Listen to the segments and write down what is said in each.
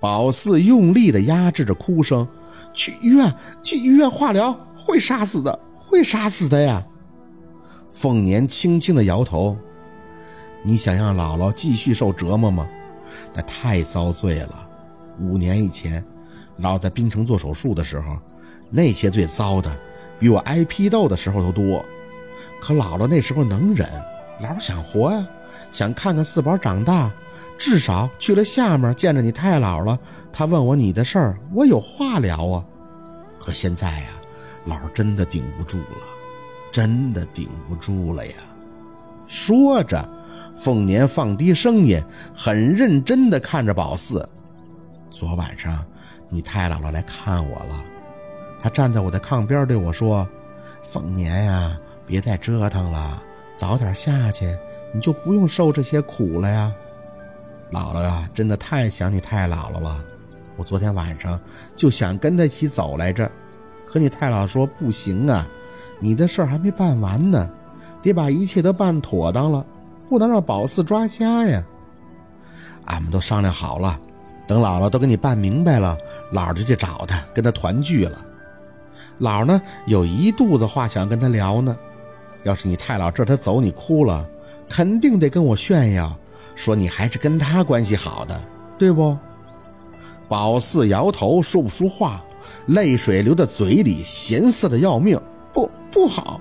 宝四用力地压制着哭声：“去医院，去医院化疗，会杀死的，会杀死的呀！”凤年轻轻地摇头：“你想让姥姥继续受折磨吗？那太遭罪了。五年以前，姥姥在冰城做手术的时候，那些最糟的，比我挨批斗的时候都多。可姥姥那时候能忍，姥姥想活呀，想看看四宝长大。”至少去了下面见着你太姥了，他问我你的事儿，我有话聊啊。可现在呀，姥真的顶不住了，真的顶不住了呀。说着，凤年放低声音，很认真地看着宝四。昨晚上你太姥姥来看我了，她站在我的炕边对我说：“凤年呀，别再折腾了，早点下去，你就不用受这些苦了呀。”姥姥呀，真的太想你太姥姥了。我昨天晚上就想跟她一起走来着，可你太姥说不行啊，你的事儿还没办完呢，得把一切都办妥当了，不能让宝四抓瞎呀。俺们都商量好了，等姥姥都给你办明白了，姥就去找她，跟她团聚了。姥呢，有一肚子话想跟她聊呢。要是你太姥这她走，你哭了，肯定得跟我炫耀。说你还是跟他关系好的，对不？宝四摇头，说不出话，泪水流到嘴里，咸涩的要命。不，不好！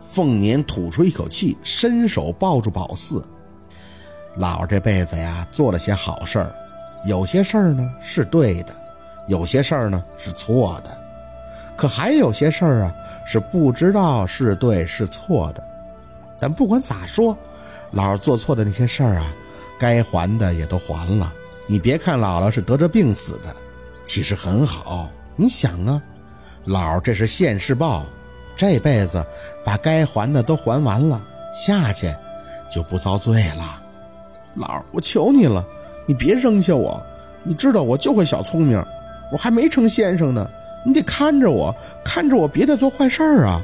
凤年吐出一口气，伸手抱住宝四。老这辈子呀，做了些好事儿，有些事儿呢是对的，有些事儿呢是错的，可还有些事儿啊是不知道是对是错的。但不管咋说。姥姥做错的那些事儿啊，该还的也都还了。你别看姥姥是得着病死的，其实很好。你想啊，姥这是现世报，这辈子把该还的都还完了，下去就不遭罪了。姥，我求你了，你别扔下我。你知道我就会小聪明，我还没成先生呢，你得看着我，看着我，别再做坏事儿啊。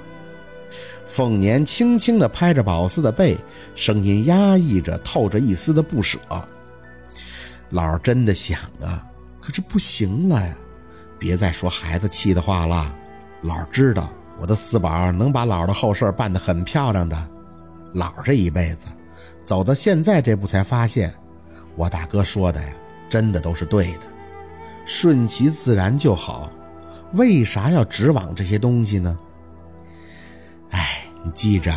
凤年轻轻地拍着宝四的背，声音压抑着，透着一丝的不舍。老儿真的想啊，可是不行了呀！别再说孩子气的话了。老儿知道我的四宝能把老儿的后事办得很漂亮的。老儿这一辈子走到现在这步，才发现我大哥说的呀，真的都是对的。顺其自然就好，为啥要指望这些东西呢？你记着，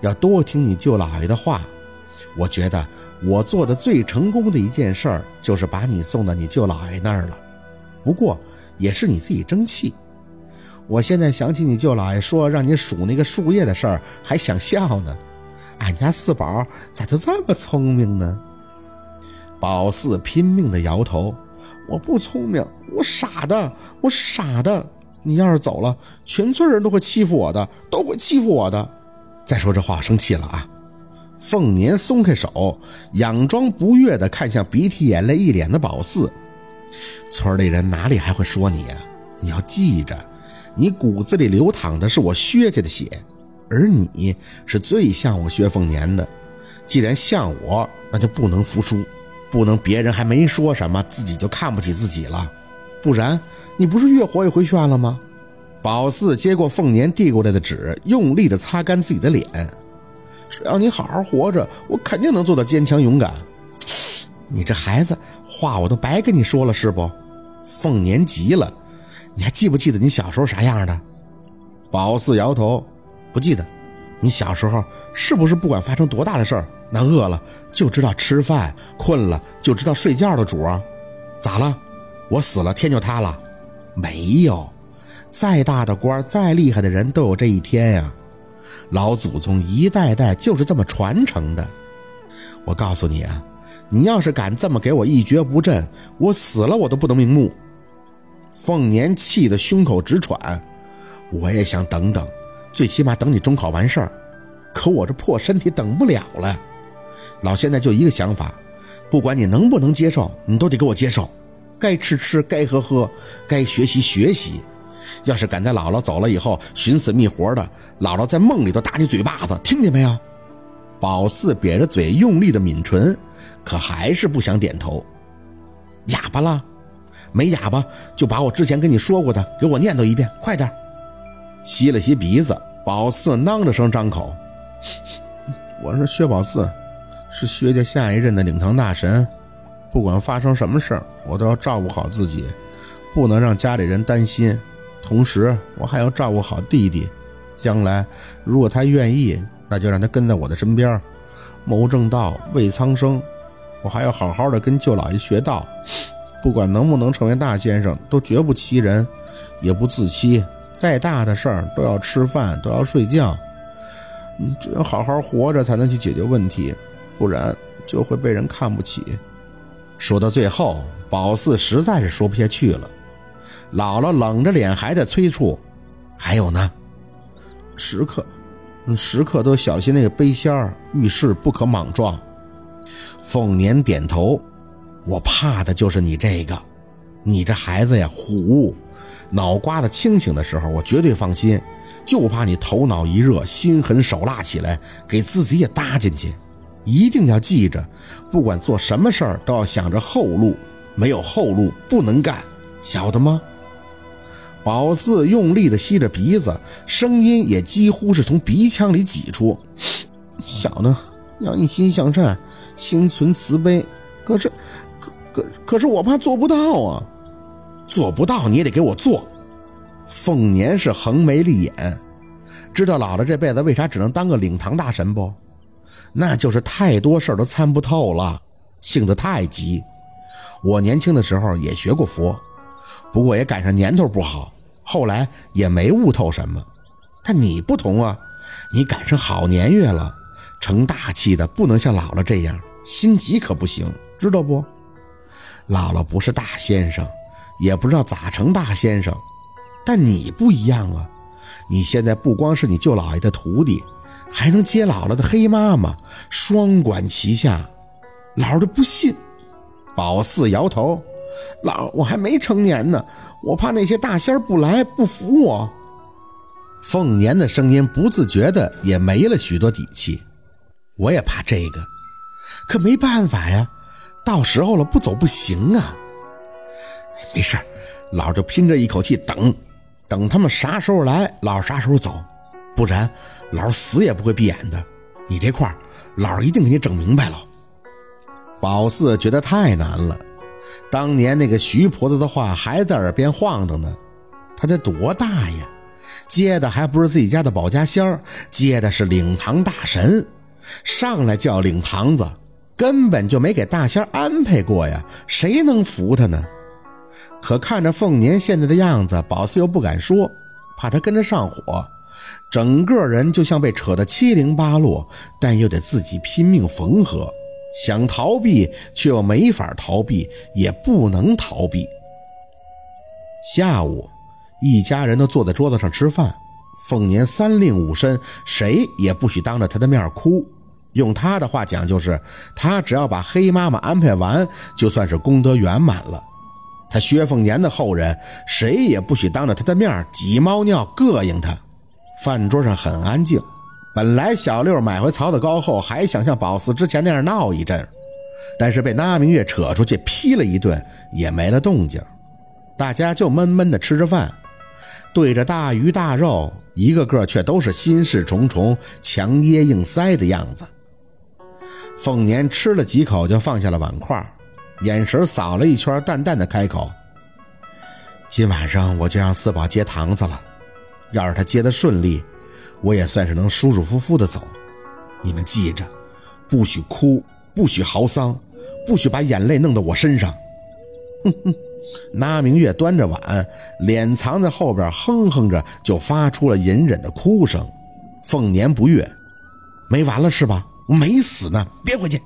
要多听你舅老爷的话。我觉得我做的最成功的一件事儿，就是把你送到你舅老爷那儿了。不过也是你自己争气。我现在想起你舅老爷说让你数那个树叶的事儿，还想笑呢。俺家四宝咋就这么聪明呢？宝四拼命地摇头：“我不聪明，我傻的，我是傻的。”你要是走了，全村人都会欺负我的，都会欺负我的。再说这话，生气了啊！凤年松开手，佯装不悦地看向鼻涕眼泪一脸的宝四。村里人哪里还会说你呀？你要记着，你骨子里流淌的是我薛家的血，而你是最像我薛凤年的。既然像我，那就不能服输，不能别人还没说什么，自己就看不起自己了。不然，你不是越活越回旋了吗？宝四接过凤年递过来的纸，用力地擦干自己的脸。只要你好好活着，我肯定能做到坚强勇敢。你这孩子，话我都白跟你说了是不？凤年急了，你还记不记得你小时候啥样的？宝四摇头，不记得。你小时候是不是不管发生多大的事儿，那饿了就知道吃饭，困了就知道睡觉的主啊？咋了？我死了，天就塌了？没有，再大的官，再厉害的人都有这一天呀。老祖宗一代代就是这么传承的。我告诉你啊，你要是敢这么给我一蹶不振，我死了我都不能瞑目。凤年气得胸口直喘。我也想等等，最起码等你中考完事儿。可我这破身体等不了了。老现在就一个想法，不管你能不能接受，你都得给我接受。该吃吃，该喝喝，该学习学习。要是敢在姥姥走了以后寻死觅活的，姥姥在梦里头打你嘴巴子，听见没有？宝四瘪着嘴，用力的抿唇，可还是不想点头。哑巴了？没哑巴就把我之前跟你说过的给我念叨一遍，快点。吸了吸鼻子，宝四囔着声张口：“我是薛宝四，是薛家下一任的领堂大神。不管发生什么事儿，我都要照顾好自己，不能让家里人担心。同时，我还要照顾好弟弟。将来如果他愿意，那就让他跟在我的身边，谋正道，为苍生。我还要好好的跟舅老爷学道。”不管能不能成为大先生，都绝不欺人，也不自欺。再大的事儿都要吃饭，都要睡觉。只有好好活着，才能去解决问题，不然就会被人看不起。说到最后，宝四实在是说不下去了。姥姥冷着脸还在催促：“还有呢，时刻，时刻都小心那个背仙儿，遇事不可莽撞。”凤年点头。我怕的就是你这个，你这孩子呀，虎，脑瓜子清醒的时候，我绝对放心，就怕你头脑一热，心狠手辣起来，给自己也搭进去。一定要记着，不管做什么事儿，都要想着后路，没有后路不能干，晓得吗？宝四用力地吸着鼻子，声音也几乎是从鼻腔里挤出。小的要一心向善，心存慈悲，可是。可可是我怕做不到啊，做不到你也得给我做。凤年是横眉立眼，知道姥姥这辈子为啥只能当个领堂大神不？那就是太多事儿都参不透了，性子太急。我年轻的时候也学过佛，不过也赶上年头不好，后来也没悟透什么。但你不同啊，你赶上好年月了，成大器的不能像姥姥这样心急可不行，知道不？姥姥不是大先生，也不知道咋成大先生，但你不一样啊！你现在不光是你舅姥爷的徒弟，还能接姥姥的黑妈妈，双管齐下。姥儿就不信。宝四摇头：“姥，我还没成年呢，我怕那些大仙不来，不服我。”凤年的声音不自觉的也没了许多底气。我也怕这个，可没办法呀。到时候了，不走不行啊！没事老就拼着一口气等，等他们啥时候来，老啥时候走，不然老死也不会闭眼的。你这块儿老一定给你整明白了。宝四觉得太难了，当年那个徐婆子的话还在耳边晃荡呢。他才多大呀？接的还不是自己家的保家仙儿接的是领堂大神，上来叫领堂子。根本就没给大仙安排过呀，谁能服他呢？可看着凤年现在的样子，宝四又不敢说，怕他跟着上火，整个人就像被扯得七零八落，但又得自己拼命缝合，想逃避却又没法逃避，也不能逃避。下午，一家人都坐在桌子上吃饭，凤年三令五申，谁也不许当着他的面哭。用他的话讲，就是他只要把黑妈妈安排完，就算是功德圆满了。他薛凤年的后人，谁也不许当着他的面挤猫尿膈应他。饭桌上很安静。本来小六买回槽子高后，还想像宝四之前那样闹一阵，但是被那明月扯出去劈了一顿，也没了动静。大家就闷闷地吃着饭，对着大鱼大肉，一个个却都是心事重重、强噎硬塞的样子。凤年吃了几口，就放下了碗筷，眼神扫了一圈，淡淡的开口：“今晚上我就让四宝接堂子了。要是他接的顺利，我也算是能舒舒服服的走。你们记着，不许哭，不许嚎丧，不许把眼泪弄到我身上。”哼哼，那明月端着碗，脸藏在后边，哼哼着就发出了隐忍的哭声。凤年不悦：“没完了是吧？”我没死呢，别回去。